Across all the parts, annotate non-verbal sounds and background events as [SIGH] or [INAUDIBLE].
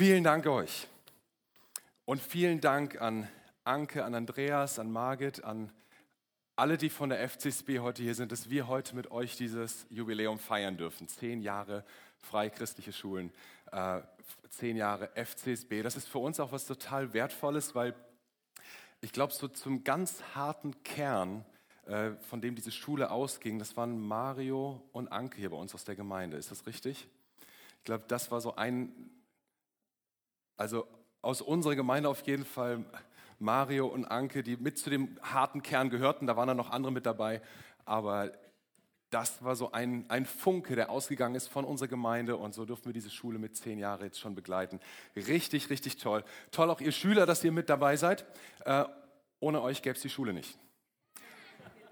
Vielen Dank euch. Und vielen Dank an Anke, an Andreas, an Margit, an alle, die von der FCSB heute hier sind, dass wir heute mit euch dieses Jubiläum feiern dürfen. Zehn Jahre freie christliche Schulen, äh, zehn Jahre FCSB. Das ist für uns auch was total Wertvolles, weil ich glaube, so zum ganz harten Kern, äh, von dem diese Schule ausging, das waren Mario und Anke hier bei uns aus der Gemeinde. Ist das richtig? Ich glaube, das war so ein, also aus unserer Gemeinde auf jeden Fall Mario und Anke, die mit zu dem harten Kern gehörten. Da waren dann noch andere mit dabei, aber das war so ein, ein Funke, der ausgegangen ist von unserer Gemeinde und so durften wir diese Schule mit zehn Jahren jetzt schon begleiten. Richtig, richtig toll. Toll auch ihr Schüler, dass ihr mit dabei seid. Äh, ohne euch gäbe es die Schule nicht.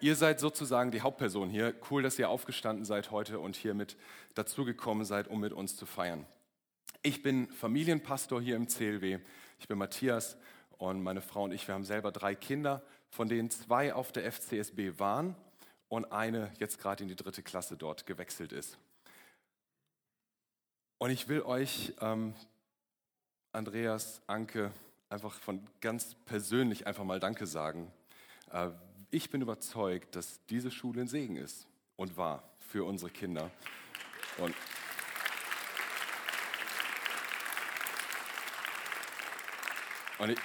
Ihr seid sozusagen die Hauptperson hier. Cool, dass ihr aufgestanden seid heute und hier mit dazugekommen seid, um mit uns zu feiern. Ich bin Familienpastor hier im CLW. Ich bin Matthias und meine Frau und ich, wir haben selber drei Kinder, von denen zwei auf der FCSB waren und eine jetzt gerade in die dritte Klasse dort gewechselt ist. Und ich will euch, ähm, Andreas, Anke, einfach von ganz persönlich einfach mal Danke sagen. Äh, ich bin überzeugt, dass diese Schule ein Segen ist und war für unsere Kinder. Und Und ich,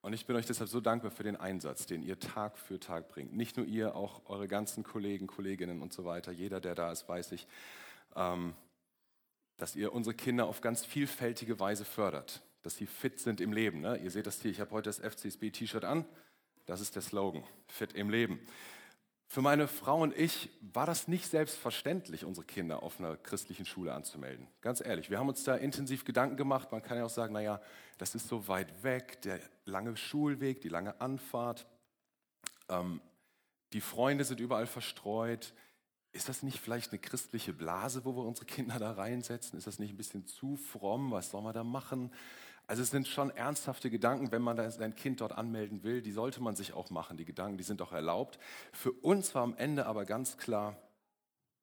und ich bin euch deshalb so dankbar für den Einsatz, den ihr Tag für Tag bringt. Nicht nur ihr, auch eure ganzen Kollegen, Kolleginnen und so weiter. Jeder, der da ist, weiß ich, ähm, dass ihr unsere Kinder auf ganz vielfältige Weise fördert, dass sie fit sind im Leben. Ne? Ihr seht das hier, ich habe heute das FCSB-T-Shirt an. Das ist der Slogan, fit im Leben. Für meine Frau und ich war das nicht selbstverständlich, unsere Kinder auf einer christlichen Schule anzumelden. Ganz ehrlich, wir haben uns da intensiv Gedanken gemacht. Man kann ja auch sagen, naja, das ist so weit weg, der lange Schulweg, die lange Anfahrt. Ähm, die Freunde sind überall verstreut. Ist das nicht vielleicht eine christliche Blase, wo wir unsere Kinder da reinsetzen? Ist das nicht ein bisschen zu fromm? Was soll man da machen? Also es sind schon ernsthafte Gedanken, wenn man sein Kind dort anmelden will. Die sollte man sich auch machen. Die Gedanken, die sind auch erlaubt. Für uns war am Ende aber ganz klar,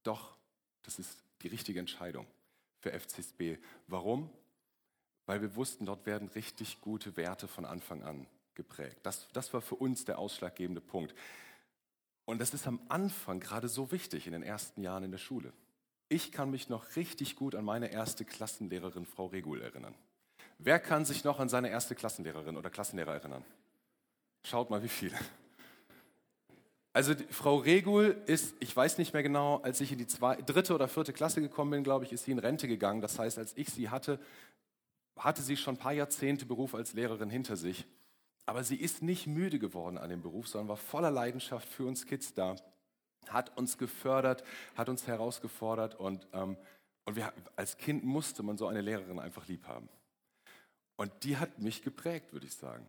doch, das ist die richtige Entscheidung für FCSB. Warum? Weil wir wussten, dort werden richtig gute Werte von Anfang an geprägt. Das, das war für uns der ausschlaggebende Punkt. Und das ist am Anfang gerade so wichtig in den ersten Jahren in der Schule. Ich kann mich noch richtig gut an meine erste Klassenlehrerin Frau Regul erinnern. Wer kann sich noch an seine erste Klassenlehrerin oder Klassenlehrer erinnern? Schaut mal, wie viele. Also Frau Regul ist, ich weiß nicht mehr genau, als ich in die zwei, dritte oder vierte Klasse gekommen bin, glaube ich, ist sie in Rente gegangen. Das heißt, als ich sie hatte, hatte sie schon ein paar Jahrzehnte Beruf als Lehrerin hinter sich. Aber sie ist nicht müde geworden an dem Beruf, sondern war voller Leidenschaft für uns Kids da, hat uns gefördert, hat uns herausgefordert und, ähm, und wir, als Kind musste man so eine Lehrerin einfach lieb haben. Und die hat mich geprägt, würde ich sagen.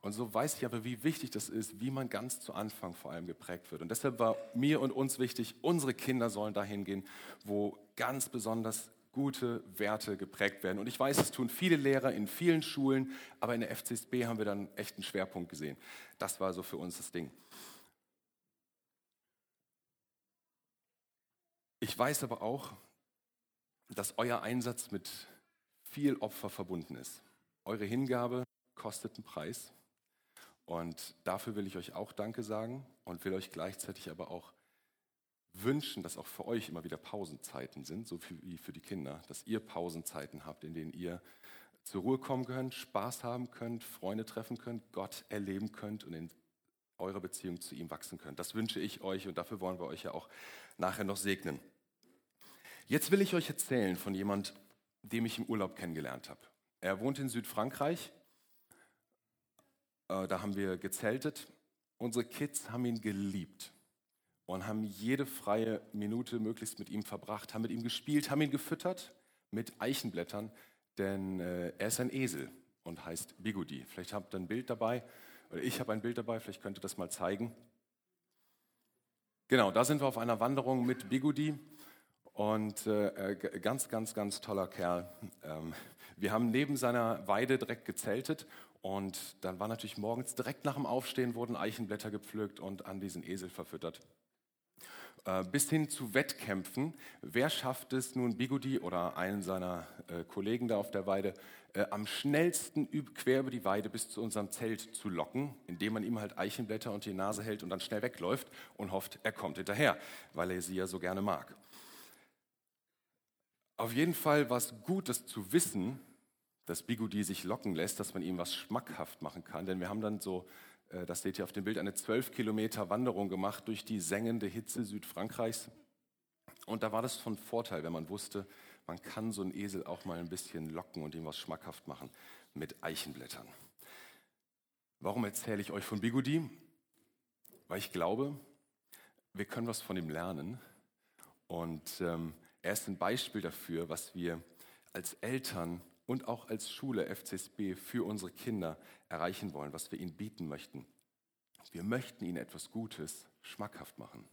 Und so weiß ich aber, wie wichtig das ist, wie man ganz zu Anfang vor allem geprägt wird. Und deshalb war mir und uns wichtig, unsere Kinder sollen dahin gehen, wo ganz besonders gute Werte geprägt werden. Und ich weiß, es tun viele Lehrer in vielen Schulen, aber in der FCSB haben wir dann echt einen Schwerpunkt gesehen. Das war so für uns das Ding. Ich weiß aber auch, dass euer Einsatz mit viel Opfer verbunden ist. Eure Hingabe kostet einen Preis. Und dafür will ich euch auch Danke sagen und will euch gleichzeitig aber auch wünschen, dass auch für euch immer wieder Pausenzeiten sind, so wie für die Kinder, dass ihr Pausenzeiten habt, in denen ihr zur Ruhe kommen könnt, Spaß haben könnt, Freunde treffen könnt, Gott erleben könnt und in eurer Beziehung zu ihm wachsen könnt. Das wünsche ich euch und dafür wollen wir euch ja auch nachher noch segnen. Jetzt will ich euch erzählen von jemand, dem ich im Urlaub kennengelernt habe. Er wohnt in Südfrankreich. Äh, da haben wir gezeltet. Unsere Kids haben ihn geliebt und haben jede freie Minute möglichst mit ihm verbracht, haben mit ihm gespielt, haben ihn gefüttert mit Eichenblättern, denn äh, er ist ein Esel und heißt Bigudi. Vielleicht habt ihr ein Bild dabei, oder ich habe ein Bild dabei, vielleicht könnt ihr das mal zeigen. Genau, da sind wir auf einer Wanderung mit Bigudi. Und äh, äh ganz, ganz, ganz toller Kerl. Ähm, wir haben neben seiner Weide direkt gezeltet und dann war natürlich morgens direkt nach dem Aufstehen wurden Eichenblätter gepflückt und an diesen Esel verfüttert. äh, bis hin zu Wettkämpfen. Wer schafft es nun, Bigudi oder einen seiner äh, Kollegen da auf der Weide, äh, am schnellsten quer über die Weide bis zu unserem Zelt zu locken, indem man ihm halt Eichenblätter unter die Nase hält und dann schnell wegläuft und hofft, er kommt hinterher, weil er sie ja so gerne mag. Auf jeden Fall war es gut, das zu wissen, dass Bigudi sich locken lässt, dass man ihm was schmackhaft machen kann. Denn wir haben dann so, äh, das seht ihr auf dem Bild, eine zwölf Kilometer Wanderung gemacht durch die sengende Hitze Südfrankreichs. Und da war das von Vorteil, wenn man wusste, man kann so einen Esel auch mal ein bisschen locken und ihm was schmackhaft machen mit Eichenblättern. Warum erzähle ich euch von Bigudi? Weil ich glaube, wir können was von ihm lernen. Und ähm, er ist ein Beispiel dafür, was wir als Eltern und auch als Schule FCSB für unsere Kinder erreichen wollen, was wir ihnen bieten möchten. Wir möchten ihnen etwas Gutes schmackhaft machen.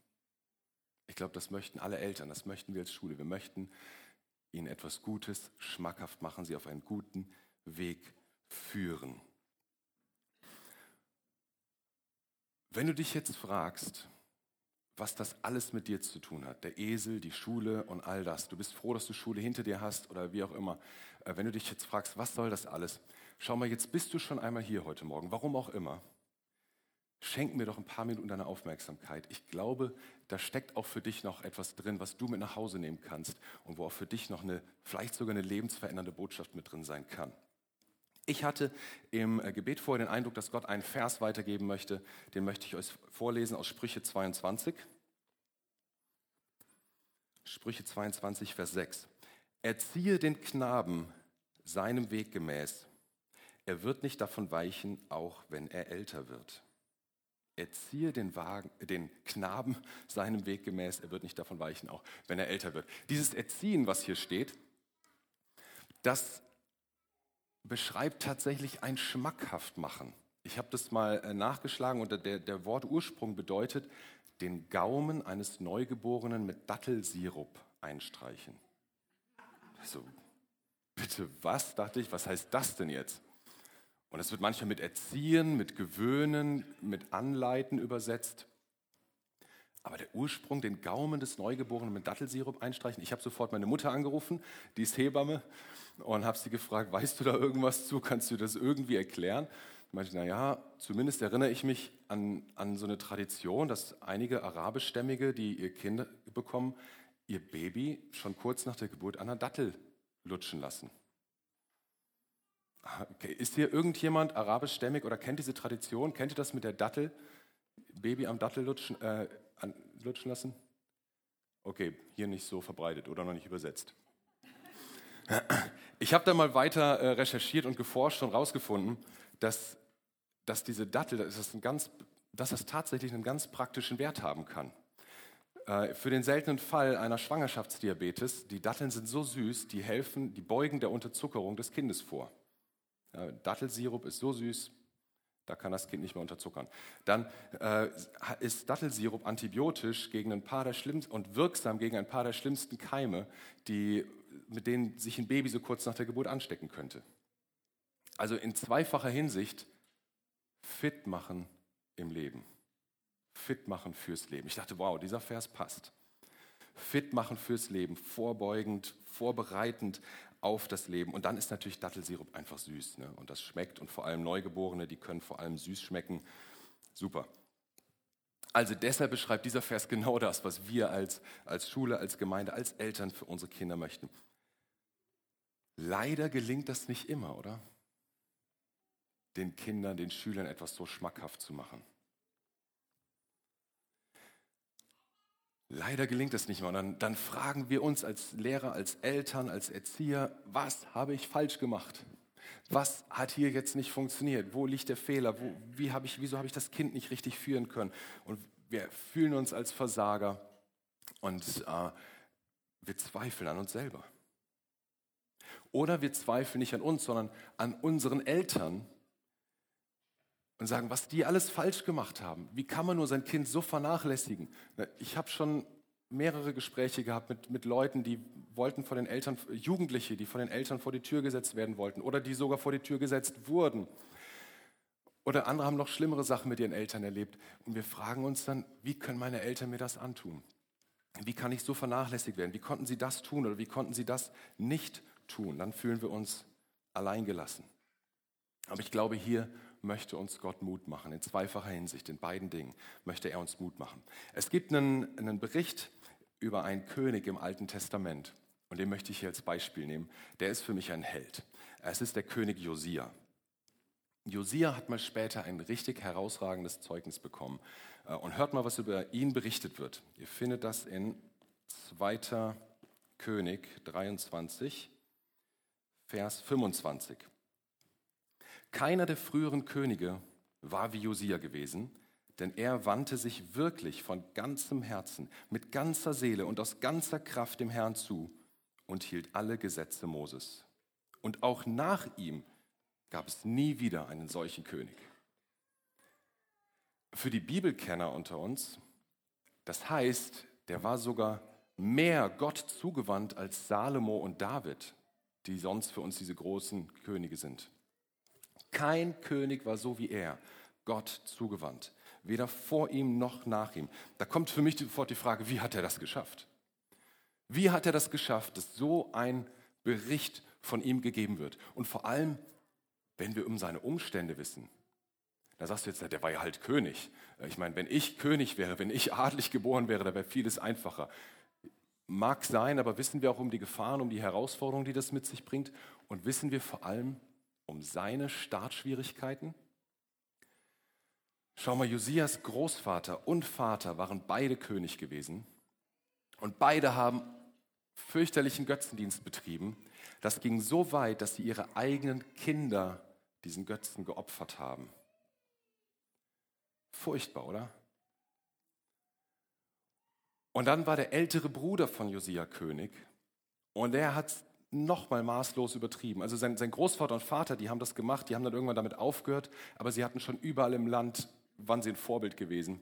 Ich glaube, das möchten alle Eltern, das möchten wir als Schule. Wir möchten ihnen etwas Gutes schmackhaft machen, sie auf einen guten Weg führen. Wenn du dich jetzt fragst, was das alles mit dir zu tun hat, der Esel, die Schule und all das, du bist froh, dass du Schule hinter dir hast oder wie auch immer, äh, wenn du dich jetzt fragst, was soll das alles, schau mal, jetzt bist du schon einmal hier heute Morgen, warum auch immer. Schenk mir doch ein paar Minuten deine Aufmerksamkeit. Ich glaube, da steckt auch für dich noch etwas drin, was du mit nach Hause nehmen kannst und wo auch für dich noch eine, vielleicht sogar eine lebensverändernde Botschaft mit drin sein kann. Ich hatte im äh, Gebet vorher den Eindruck, dass Gott einen Vers weitergeben möchte. Den möchte ich euch vorlesen aus Sprüche 22. Sprüche 22, Vers 6. Erziehe den Knaben seinem Weg gemäß. Er wird nicht davon weichen, auch wenn er älter wird. Erziehe den, Wagen, den Knaben seinem Weg gemäß, er wird nicht davon weichen, auch wenn er älter wird. Dieses Erziehen, was hier steht, das beschreibt tatsächlich ein schmackhaft machen. Ich habe das mal äh, nachgeschlagen und der, der Wortursprung bedeutet, den Gaumen eines Neugeborenen mit Dattelsirup einstreichen. Also, bitte was, dachte ich, was heißt das denn jetzt? Und es wird manchmal mit Erziehen, mit Gewöhnen, mit Anleiten übersetzt. Aber der Ursprung, den Gaumen des Neugeborenen mit Dattelsirup einstreichen. Ich habe sofort meine Mutter angerufen, die ist Hebamme, und habe sie gefragt, weißt du da irgendwas zu? Kannst du das irgendwie erklären? Ich meinte, naja, zumindest erinnere ich mich an, an so eine Tradition, dass einige arabischstämmige, die ihr Kind bekommen, ihr Baby schon kurz nach der Geburt an einer Dattel lutschen lassen. Okay. Ist hier irgendjemand arabischstämmig oder kennt diese Tradition? Kennt ihr das mit der Dattel? Baby am Dattel lutschen, äh, lutschen lassen? Okay, hier nicht so verbreitet oder noch nicht übersetzt. Ich habe da mal weiter äh, recherchiert und geforscht und herausgefunden, dass, dass diese Dattel, dass das, ganz, dass das tatsächlich einen ganz praktischen Wert haben kann. Äh, für den seltenen Fall einer Schwangerschaftsdiabetes, die Datteln sind so süß, die helfen, die beugen der Unterzuckerung des Kindes vor. Dattelsirup ist so süß, da kann das Kind nicht mehr unterzuckern. Dann äh, ist Dattelsirup antibiotisch gegen ein paar der schlimmsten und wirksam gegen ein paar der schlimmsten Keime, die, mit denen sich ein Baby so kurz nach der Geburt anstecken könnte. Also in zweifacher Hinsicht fit machen im Leben. Fit machen fürs Leben. Ich dachte, wow, dieser Vers passt. Fit machen fürs Leben, vorbeugend, vorbereitend auf das Leben. Und dann ist natürlich Dattelsirup einfach süß. Ne? Und das schmeckt. Und vor allem Neugeborene, die können vor allem süß schmecken. Super. Also deshalb beschreibt dieser Vers genau das, was wir als, als Schule, als Gemeinde, als Eltern für unsere Kinder möchten. Leider gelingt das nicht immer, oder? Den Kindern, den Schülern etwas so schmackhaft zu machen. Leider gelingt das nicht mehr. Und dann, dann fragen wir uns als Lehrer, als Eltern, als Erzieher, was habe ich falsch gemacht? Was hat hier jetzt nicht funktioniert? Wo liegt der Fehler? Wo, wie hab ich, wieso habe ich das Kind nicht richtig führen können? Und wir fühlen uns als Versager und äh, wir zweifeln an uns selber. Oder wir zweifeln nicht an uns, sondern an unseren Eltern und sagen, was die alles falsch gemacht haben. Wie kann man nur sein Kind so vernachlässigen? Ich habe schon mehrere Gespräche gehabt mit, mit Leuten, die wollten vor den Eltern, Jugendliche, die von den Eltern vor die Tür gesetzt werden wollten oder die sogar vor die Tür gesetzt wurden. Oder andere haben noch schlimmere Sachen mit ihren Eltern erlebt. Und wir fragen uns dann, wie können meine Eltern mir das antun? wie kann ich so vernachlässigt werden? Wie konnten sie das tun oder wie konnten sie das nicht tun? Dann fühlen wir uns alleingelassen. Aber ich glaube, hier möchte uns Gott Mut machen, in zweifacher Hinsicht, in beiden Dingen möchte er uns Mut machen. Es gibt einen, einen Bericht über einen König im Alten Testament und den möchte ich hier als Beispiel nehmen. Der ist für mich ein Held. Es ist der König Josia. Josia hat mal später ein richtig herausragendes Zeugnis bekommen. Äh, und hört mal, was über ihn berichtet wird. Ihr findet das in 2. König 23, Vers 25. Keiner der früheren Könige war wie Josia gewesen, denn er wandte sich wirklich von ganzem Herzen, mit ganzer Seele und aus ganzer Kraft dem Herrn zu und hielt alle Gesetze Moses. Und auch nach ihm gab es nie wieder einen solchen König. Für die Bibelkenner unter uns, das heißt, der war sogar mehr Gott zugewandt als Salomo und David, die sonst für uns diese großen Könige sind. Kein König war so wie er, Gott zugewandt, weder vor ihm noch nach ihm. Da kommt für mich sofort die Frage, wie hat er das geschafft? Wie hat er das geschafft, dass so ein Bericht von ihm gegeben wird? Und vor allem, wenn wir um seine Umstände wissen, da sagst du jetzt, der war ja halt König. Ich meine, wenn ich König wäre, wenn ich adlig geboren wäre, da wäre vieles einfacher. Mag sein, aber wissen wir auch um die Gefahren, um die Herausforderungen, die das mit sich bringt? Und wissen wir vor allem um seine Startschwierigkeiten? Schau mal, Josias Großvater und Vater waren beide König gewesen. Und beide haben fürchterlichen Götzendienst betrieben. Das ging so weit, dass sie ihre eigenen Kinder diesen Götzen geopfert haben. Furchtbar, oder? Und dann war der ältere Bruder von Josia König und er hat nochmal maßlos übertrieben. Also sein, sein Großvater und Vater, die haben das gemacht, die haben dann irgendwann damit aufgehört, aber sie hatten schon überall im Land, waren sie ein Vorbild gewesen.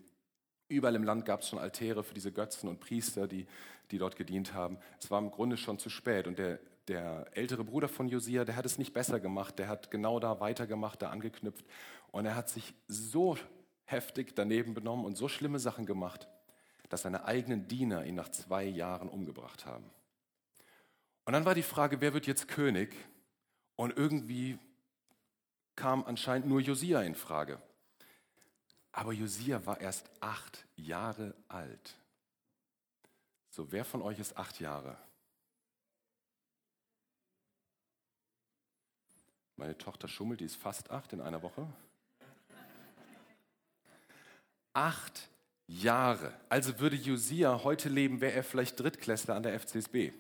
Überall im Land gab es schon Altäre für diese Götzen und Priester, die, die dort gedient haben. Es war im Grunde schon zu spät. Und der, der ältere Bruder von Josia, der hat es nicht besser gemacht. Der hat genau da weitergemacht, da angeknüpft. Und er hat sich so heftig daneben benommen und so schlimme Sachen gemacht, dass seine eigenen Diener ihn nach zwei Jahren umgebracht haben. Und dann war die Frage, wer wird jetzt König? Und irgendwie kam anscheinend nur Josia in Frage. Aber Josia war erst acht Jahre alt. So, wer von euch ist acht Jahre? Meine Tochter schummelt, die ist fast acht in einer Woche. Acht Jahre. Also würde Josia heute leben, wäre er vielleicht Drittklässler an der FCSB.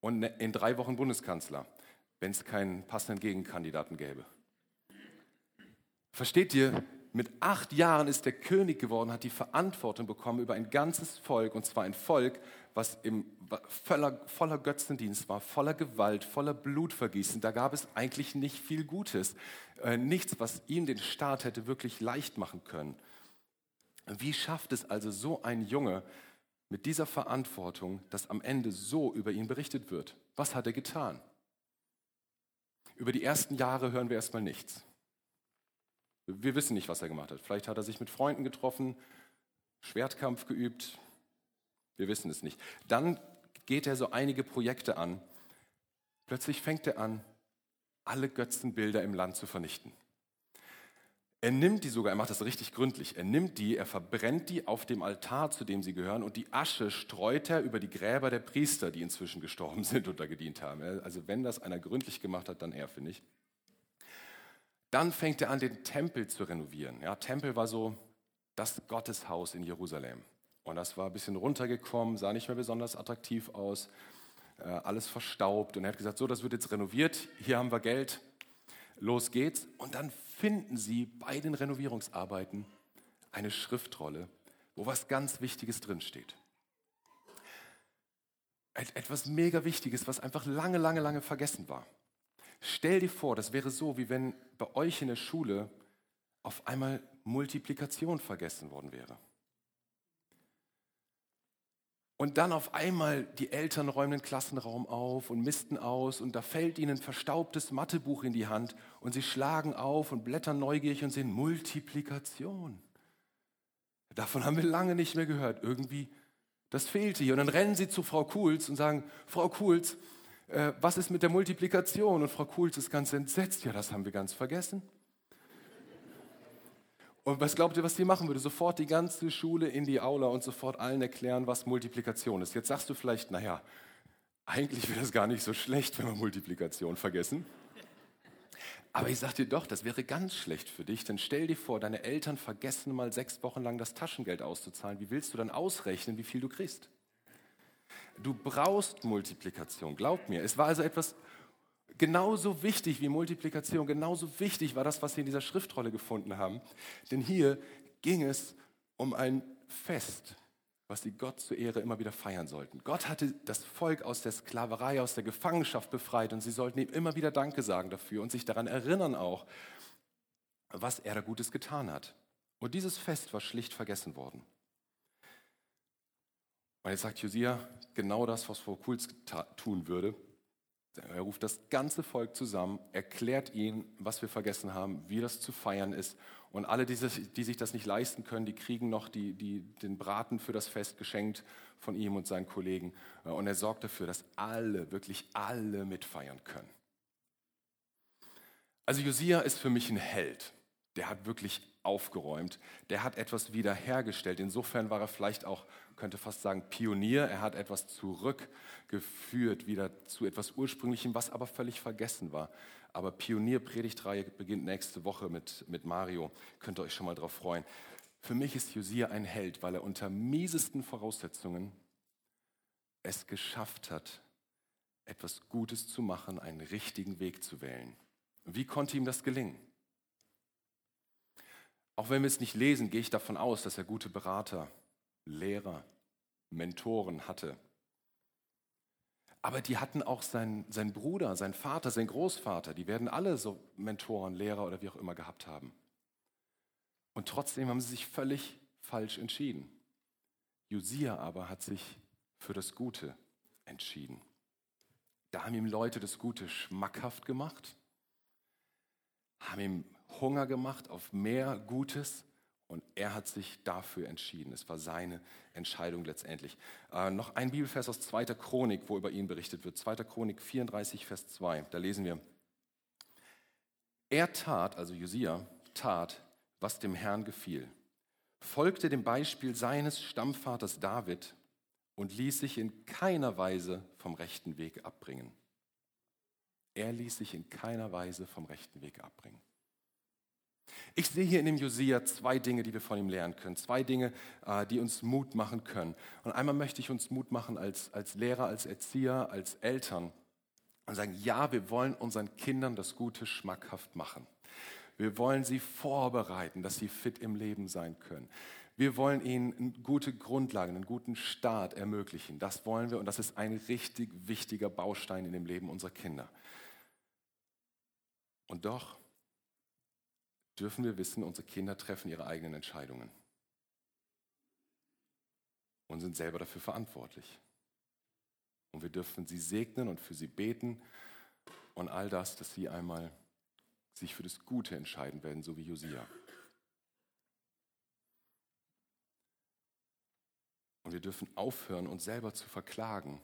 Und in drei Wochen Bundeskanzler, wenn es keinen passenden Gegenkandidaten gäbe. Versteht ihr, mit acht Jahren ist er König geworden, hat die Verantwortung bekommen über ein ganzes Volk, und zwar ein Volk, was im, voller, voller Götzendienst war, voller Gewalt, voller Blutvergießen. Da gab es eigentlich nicht viel Gutes. Äh, nichts, was ihm den Staat hätte wirklich leicht machen können. Wie schafft es also so ein Junge mit dieser Verantwortung, dass am Ende so über ihn berichtet wird? Was hat er getan? Über die ersten Jahre hören wir erstmal nichts. Wir wissen nicht, was er gemacht hat. Vielleicht hat er sich mit Freunden getroffen, Schwertkampf geübt. Wir wissen es nicht. Dann geht er so einige Projekte an. Plötzlich fängt er an, alle Götzenbilder im Land zu vernichten. Er nimmt die sogar, er macht das richtig gründlich, er nimmt die, er verbrennt die auf dem Altar, zu dem sie gehören, und die Asche streut er über die Gräber der Priester, die inzwischen gestorben [LAUGHS] sind und da gedient haben. Also wenn das einer gründlich gemacht hat, dann er, finde ich. Dann fängt er an, den Tempel zu renovieren. Ja, Tempel war so das Gotteshaus in Jerusalem. Und das war ein bisschen runtergekommen, sah nicht mehr besonders attraktiv aus, äh, alles verstaubt. Und er hat gesagt, so, das wird jetzt renoviert, hier haben wir Geld, los geht's. Und dann finden sie bei den Renovierungsarbeiten eine Schriftrolle, wo was ganz Wichtiges drinsteht. Etwas mega Wichtiges, was einfach lange, lange, lange vergessen war. Stell dir vor, das wäre so, wie wenn bei euch in der Schule auf einmal Multiplikation vergessen worden wäre. Und dann auf einmal die Eltern räumen den Klassenraum auf und misten aus und da fällt ihnen ein verstaubtes Mathebuch in die Hand und sie schlagen auf und blättern neugierig und sehen Multiplikation. Davon haben wir lange nicht mehr gehört. Irgendwie, das fehlte hier. Und dann rennen sie zu Frau Kuhls und sagen, Frau Kuhls, äh, was ist mit der Multiplikation? Und Frau Kuhls ist ganz entsetzt. Ja, das haben wir ganz vergessen. Und was glaubt ihr, was die machen würde? Sofort die ganze Schule in die Aula und sofort allen erklären, was Multiplikation ist. Jetzt sagst du vielleicht, naja, eigentlich wäre das gar nicht so schlecht, wenn wir Multiplikation vergessen. Aber ich sage dir doch, das wäre ganz schlecht für dich, denn stell dir vor, deine Eltern vergessen mal sechs Wochen lang das Taschengeld auszuzahlen. Wie willst du dann ausrechnen, wie viel du kriegst? Du brauchst Multiplikation, glaub mir. Es war also etwas genauso wichtig wie Multiplikation, genauso wichtig war das, was sie in dieser Schriftrolle gefunden haben. Denn hier ging es um ein Fest was sie Gott zur Ehre immer wieder feiern sollten. Gott hatte das Volk aus der Sklaverei, aus der Gefangenschaft befreit und sie sollten ihm immer wieder Danke sagen dafür und sich daran erinnern auch, was er da Gutes getan hat. Und dieses Fest war schlicht vergessen worden. Und jetzt sagt Josia genau das, was Frau Kulz tun würde. Er ruft das ganze Volk zusammen, erklärt ihnen, was wir vergessen haben, wie das zu feiern ist. Und alle, die sich, das nicht leisten können, die kriegen noch die, die, den Braten für das Fest geschenkt von ihm und seinen Kollegen. Und er sorgt dafür, dass alle, wirklich alle mitfeiern können. Also Josia ist für mich ein Held. Der hat wirklich aufgeräumt. Der hat etwas wiederhergestellt. Insofern war er vielleicht auch könnte fast sagen Pionier. Er hat etwas zurückgeführt, wieder zu etwas Ursprünglichem, was aber völlig vergessen war. Aber Pionier-Predigtreihe beginnt nächste Woche mit, mit Mario. Könnt ihr euch schon mal darauf freuen. Für mich ist Josia ein Held, weil er unter miesesten Voraussetzungen es geschafft hat, etwas Gutes zu machen, einen richtigen Weg zu wählen. Wie konnte ihm das gelingen? Auch wenn wir es nicht lesen, gehe ich davon aus, dass er gute Berater Lehrer, Mentoren hatte. Aber die hatten auch seinen, seinen Bruder, seinen Vater, seinen Großvater. Die werden alle so Mentoren, Lehrer oder wie auch immer gehabt haben. Und trotzdem haben sie sich völlig falsch entschieden. Josia aber hat sich für das Gute entschieden. Da haben ihm Leute das Gute schmackhaft gemacht, haben ihm Hunger gemacht auf mehr Gutes und er hat sich dafür entschieden. Es war seine Entscheidung letztendlich. Äh, noch ein Bibelvers aus 2. Chronik, wo über ihn berichtet wird. 2. Chronik 34, Vers 2. Da lesen wir. Er tat, also Josia, tat, was dem Herrn gefiel, folgte dem Beispiel seines Stammvaters David und ließ sich in keiner Weise vom rechten Weg abbringen. Er ließ sich in keiner Weise vom rechten Weg abbringen. Ich sehe hier in dem Josia zwei Dinge, die wir von ihm lernen können. Zwei Dinge, äh, die uns Mut machen können. Und einmal möchte ich uns Mut machen als, als Lehrer, als Erzieher, als Eltern und sagen, ja, wir wollen unseren Kindern das Gute schmackhaft machen. Wir wollen sie vorbereiten, dass sie fit im Leben sein können. Wir wollen ihnen gute Grundlagen, einen guten Start ermöglichen. Das wollen wir und das ist ein richtig wichtiger Baustein in dem Leben unserer Kinder. Und doch dürfen wir wissen, unsere Kinder treffen ihre eigenen Entscheidungen und sind selber dafür verantwortlich. Und wir dürfen sie segnen und für sie beten und all das, dass sie einmal sich für das Gute entscheiden werden, so wie Josia. Und wir dürfen aufhören, uns selber zu verklagen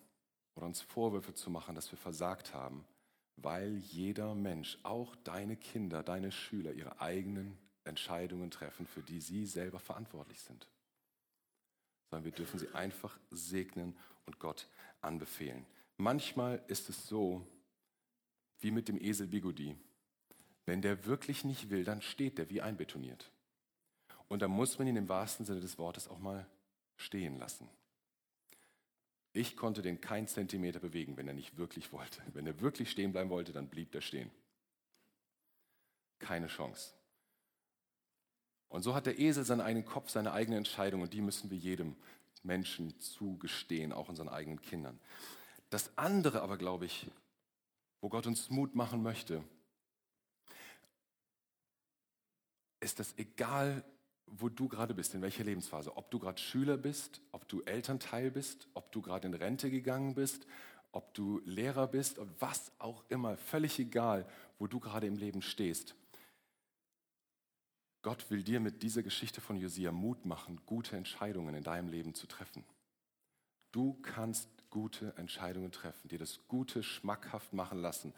oder uns Vorwürfe zu machen, dass wir versagt haben, weil jeder Mensch, auch deine Kinder, deine Schüler, ihre eigenen Entscheidungen treffen, für die sie selber verantwortlich sind. Sondern wir dürfen sie einfach segnen und Gott anbefehlen. Manchmal ist es so, wie mit dem Esel Bigodi. Wenn der wirklich nicht will, dann steht der wie einbetoniert. Und da muss man ihn im wahrsten Sinne des Wortes auch mal stehen lassen. Ich konnte den keinen Zentimeter bewegen, wenn er nicht wirklich wollte. [LAUGHS] Wenn er wirklich stehen bleiben wollte, dann blieb er stehen. Keine Chance. Und so hat der Esel seinen eigenen Kopf, seine eigene Entscheidung und die müssen wir jedem Menschen zugestehen, auch unseren eigenen Kindern. Das andere aber, glaube ich, wo Gott uns Mut machen möchte, ist, dass egal wo du gerade bist, in welcher Lebensphase. Ob du gerade Schüler bist, ob du Elternteil bist, ob du gerade in Rente gegangen bist, ob du Lehrer bist, was auch immer, völlig egal, wo du gerade im Leben stehst. Gott will dir mit dieser Geschichte von Josia Mut machen, gute Entscheidungen in deinem Leben zu treffen. Du kannst gute Entscheidungen treffen, dir das Gute schmackhaft machen lassen,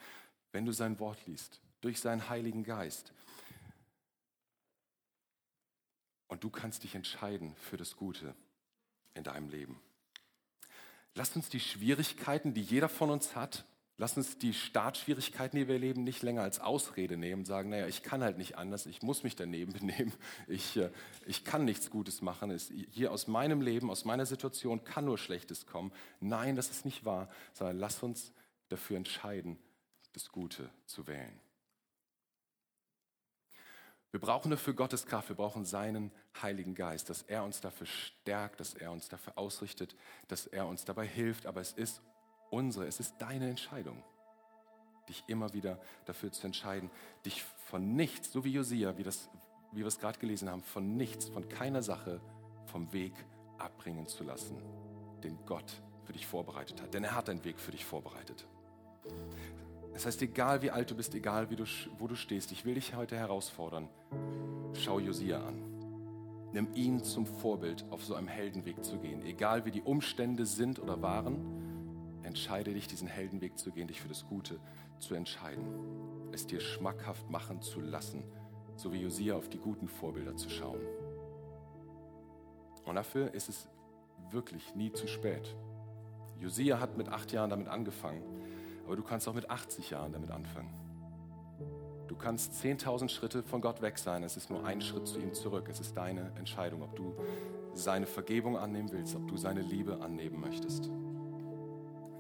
wenn du sein Wort liest, durch seinen Heiligen Geist. Und du kannst dich entscheiden für das Gute in deinem Leben. Lasst uns die Schwierigkeiten, die jeder von uns hat, Lass uns die Startschwierigkeiten, die wir erleben, nicht länger als Ausrede nehmen und sagen, naja, ich kann halt nicht anders, ich muss mich daneben [LAUGHS] benehmen, ich, äh, ich kann nichts Gutes machen, es, hier aus meinem Leben, aus meiner Situation kann nur Schlechtes kommen. Nein, das ist nicht wahr, sondern lass uns dafür entscheiden, das Gute zu wählen. Wir brauchen dafür Gottes Kraft, wir brauchen seinen Heiligen Geist, dass er uns dafür stärkt, dass er uns dafür ausrichtet, dass er uns dabei hilft, aber es ist unsere, es ist deine Entscheidung, dich immer wieder dafür zu entscheiden, dich von nichts, so wie Josia, wie, das, wie wir es gerade gelesen haben, von nichts, von keiner Sache vom Weg abbringen zu lassen, den Gott für dich vorbereitet hat. Denn er hat einen Weg für dich vorbereitet. Das heißt, egal wie alt du bist, egal du, wo du stehst, ich will dich heute herausfordern, schau Josia an. Nimm ihn zum Vorbild, auf so einem Heldenweg zu gehen. Egal wie die Umstände sind oder waren, Entscheide dich, diesen Heldenweg zu gehen, dich für das Gute zu entscheiden, es dir schmackhaft machen zu lassen, so wie Josia auf die guten Vorbilder zu schauen. Und dafür ist es wirklich nie zu spät. Josia hat mit acht Jahren damit angefangen, aber du kannst auch mit 80 Jahren damit anfangen. Du kannst 10.000 Schritte von Gott weg sein, es ist nur ein Schritt zu ihm zurück. Es ist deine Entscheidung, ob du seine Vergebung annehmen willst, ob du seine Liebe annehmen möchtest.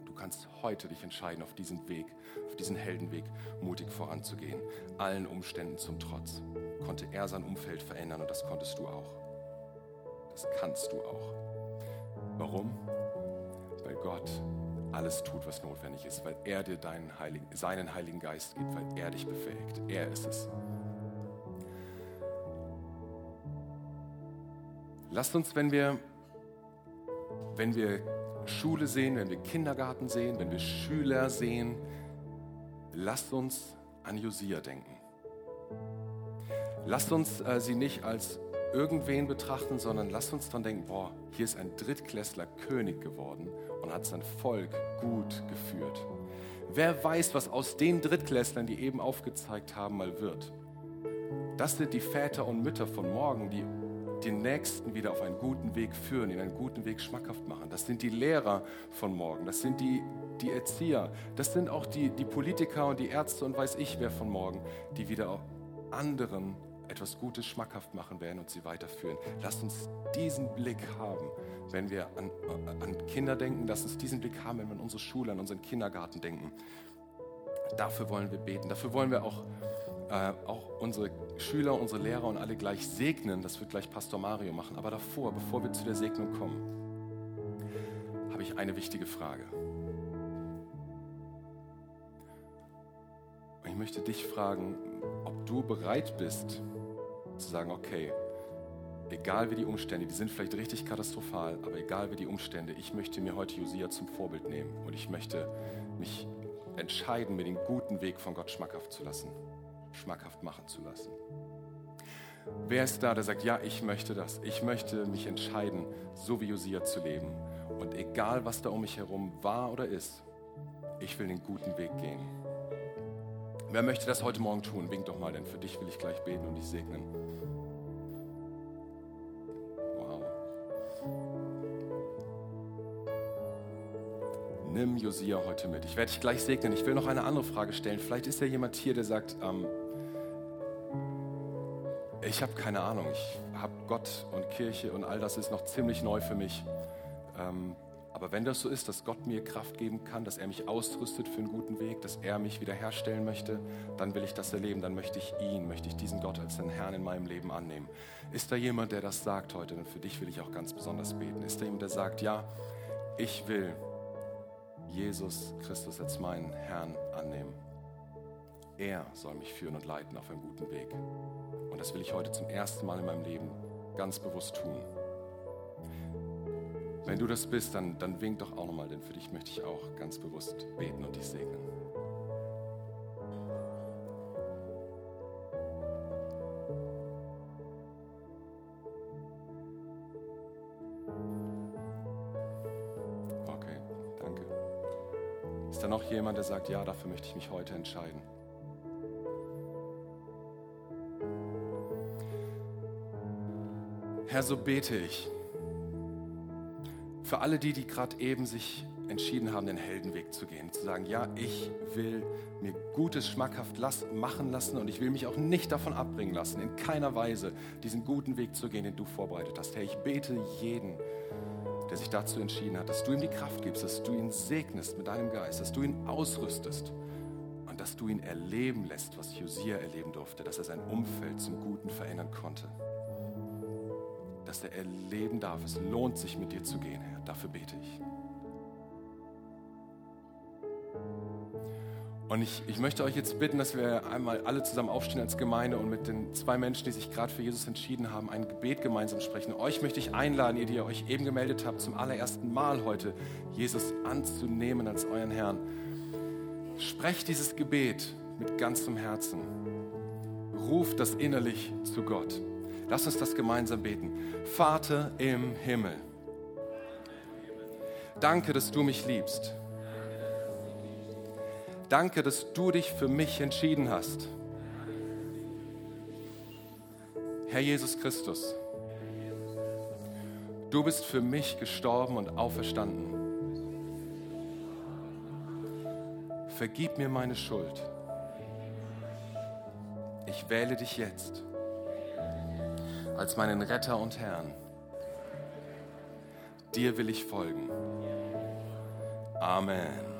Du kannst heute dich entscheiden, auf diesen Weg, auf diesen Heldenweg mutig voranzugehen. Allen Umständen zum Trotz konnte er sein Umfeld verändern und das konntest du auch. Das kannst du auch. Warum? Weil Gott alles tut, was notwendig ist, weil er dir Heiligen, seinen Heiligen Geist gibt, weil er dich befähigt. Er ist es. Lasst uns, wenn wir, wenn wir Schule sehen, wenn wir Kindergarten sehen, wenn wir Schüler sehen, lasst uns an Josia denken. Lasst uns äh, sie nicht als irgendwen betrachten, sondern lasst uns daran denken, boah, hier ist ein Drittklässler König geworden und hat sein Volk gut geführt. Wer weiß, was aus den Drittklässlern, die eben aufgezeigt haben, mal wird. Das sind die Väter und Mütter von morgen, die den Nächsten wieder auf einen guten Weg führen, ihn einen guten Weg schmackhaft machen. Das sind die Lehrer von morgen, das sind die, die Erzieher, das sind auch die, die Politiker und die Ärzte und weiß ich wer von morgen, die wieder anderen etwas Gutes schmackhaft machen werden und sie weiterführen. Lasst uns diesen Blick haben, wenn wir an, an Kinder denken. Lasst uns diesen Blick haben, wenn wir an unsere Schule, an unseren Kindergarten denken. Dafür wollen wir beten. Dafür wollen wir auch äh, auch unsere Schüler, unsere Lehrer und alle gleich segnen. Das wird gleich Pastor Mario machen. Aber davor, bevor wir zu der Segnung kommen, habe ich eine wichtige Frage. Und ich möchte dich fragen, ob du bereit bist zu sagen, okay, egal wie die Umstände, die sind vielleicht richtig katastrophal, aber egal wie die Umstände, ich möchte mir heute Josia zum Vorbild nehmen und ich möchte mich entscheiden, mir den guten Weg von Gott schmackhaft zu lassen schmackhaft machen zu lassen. Wer ist da, der sagt, ja, ich möchte das. Ich möchte mich entscheiden, so wie Josia zu leben. Und egal, was da um mich herum war oder ist, ich will den guten Weg gehen. Wer möchte das heute Morgen tun? Wink doch mal, denn für dich will ich gleich beten und dich segnen. Wow. Nimm Josia heute mit. Ich werde dich gleich segnen. Ich will noch eine andere Frage stellen. Vielleicht ist ja jemand hier, der sagt, ähm, ich habe keine Ahnung. Ich habe Gott und Kirche und all das ist noch ziemlich neu für mich. Ähm, aber wenn das so ist, dass Gott mir Kraft geben kann, dass er mich ausrüstet für einen guten Weg, dass er mich wiederherstellen möchte, dann will ich das erleben. Dann möchte ich ihn, möchte ich diesen Gott als den Herrn in meinem Leben annehmen. Ist da jemand, der das sagt heute? Denn für dich will ich auch ganz besonders beten. Ist da jemand, der sagt, ja, ich will Jesus Christus als meinen Herrn annehmen? Er soll mich führen und leiten auf einem guten Weg. Und das will ich heute zum ersten Mal in meinem Leben ganz bewusst tun. Wenn du das bist, dann, dann wink doch auch nochmal, denn für dich möchte ich auch ganz bewusst beten und dich segnen. Okay, danke. Ist da noch jemand, der sagt, ja, dafür möchte ich mich heute entscheiden? Herr, so bete ich für alle die, die gerade eben sich entschieden haben, den Heldenweg zu gehen, zu sagen, ja, ich will mir Gutes schmackhaft machen lassen und ich will mich auch nicht davon abbringen lassen, in keiner Weise diesen guten Weg zu gehen, den du vorbereitet hast. Herr, ich bete jeden, der sich dazu entschieden hat, dass du ihm die Kraft gibst, dass du ihn segnest mit deinem Geist, dass du ihn ausrüstest und dass du ihn erleben lässt, was Josia erleben durfte, dass er sein Umfeld zum Guten verändern konnte. Dass er erleben darf, es lohnt sich mit dir zu gehen, Herr. Dafür bete ich. Und ich, ich möchte euch jetzt bitten, dass wir einmal alle zusammen aufstehen als Gemeinde und mit den zwei Menschen, die sich gerade für Jesus entschieden haben, ein Gebet gemeinsam sprechen. Euch möchte ich einladen, ihr, die ihr euch eben gemeldet habt, zum allerersten Mal heute Jesus anzunehmen als euren Herrn. Sprecht dieses Gebet mit ganzem Herzen. Ruft das innerlich zu Gott. Lass uns das gemeinsam beten. Vater im Himmel, danke, dass du mich liebst. Danke, dass du dich für mich entschieden hast. Herr Jesus Christus, du bist für mich gestorben und auferstanden. Vergib mir meine Schuld. Ich wähle dich jetzt als meinen Retter und Herrn. Dir will ich folgen. Amen.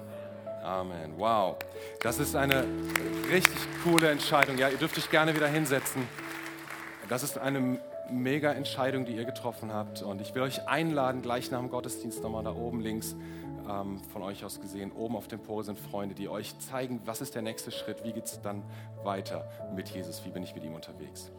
Amen. Wow. Das ist eine richtig coole Entscheidung. Ja, ihr dürft euch gerne wieder hinsetzen. Das ist eine mega Entscheidung, die ihr getroffen habt. Und ich will euch einladen, gleich nach dem Gottesdienst nochmal da oben links ähm, von euch aus gesehen. Oben auf dem Pol sind Freunde, die euch zeigen, was ist der nächste Schritt, wie geht es dann weiter mit Jesus, wie bin ich mit ihm unterwegs.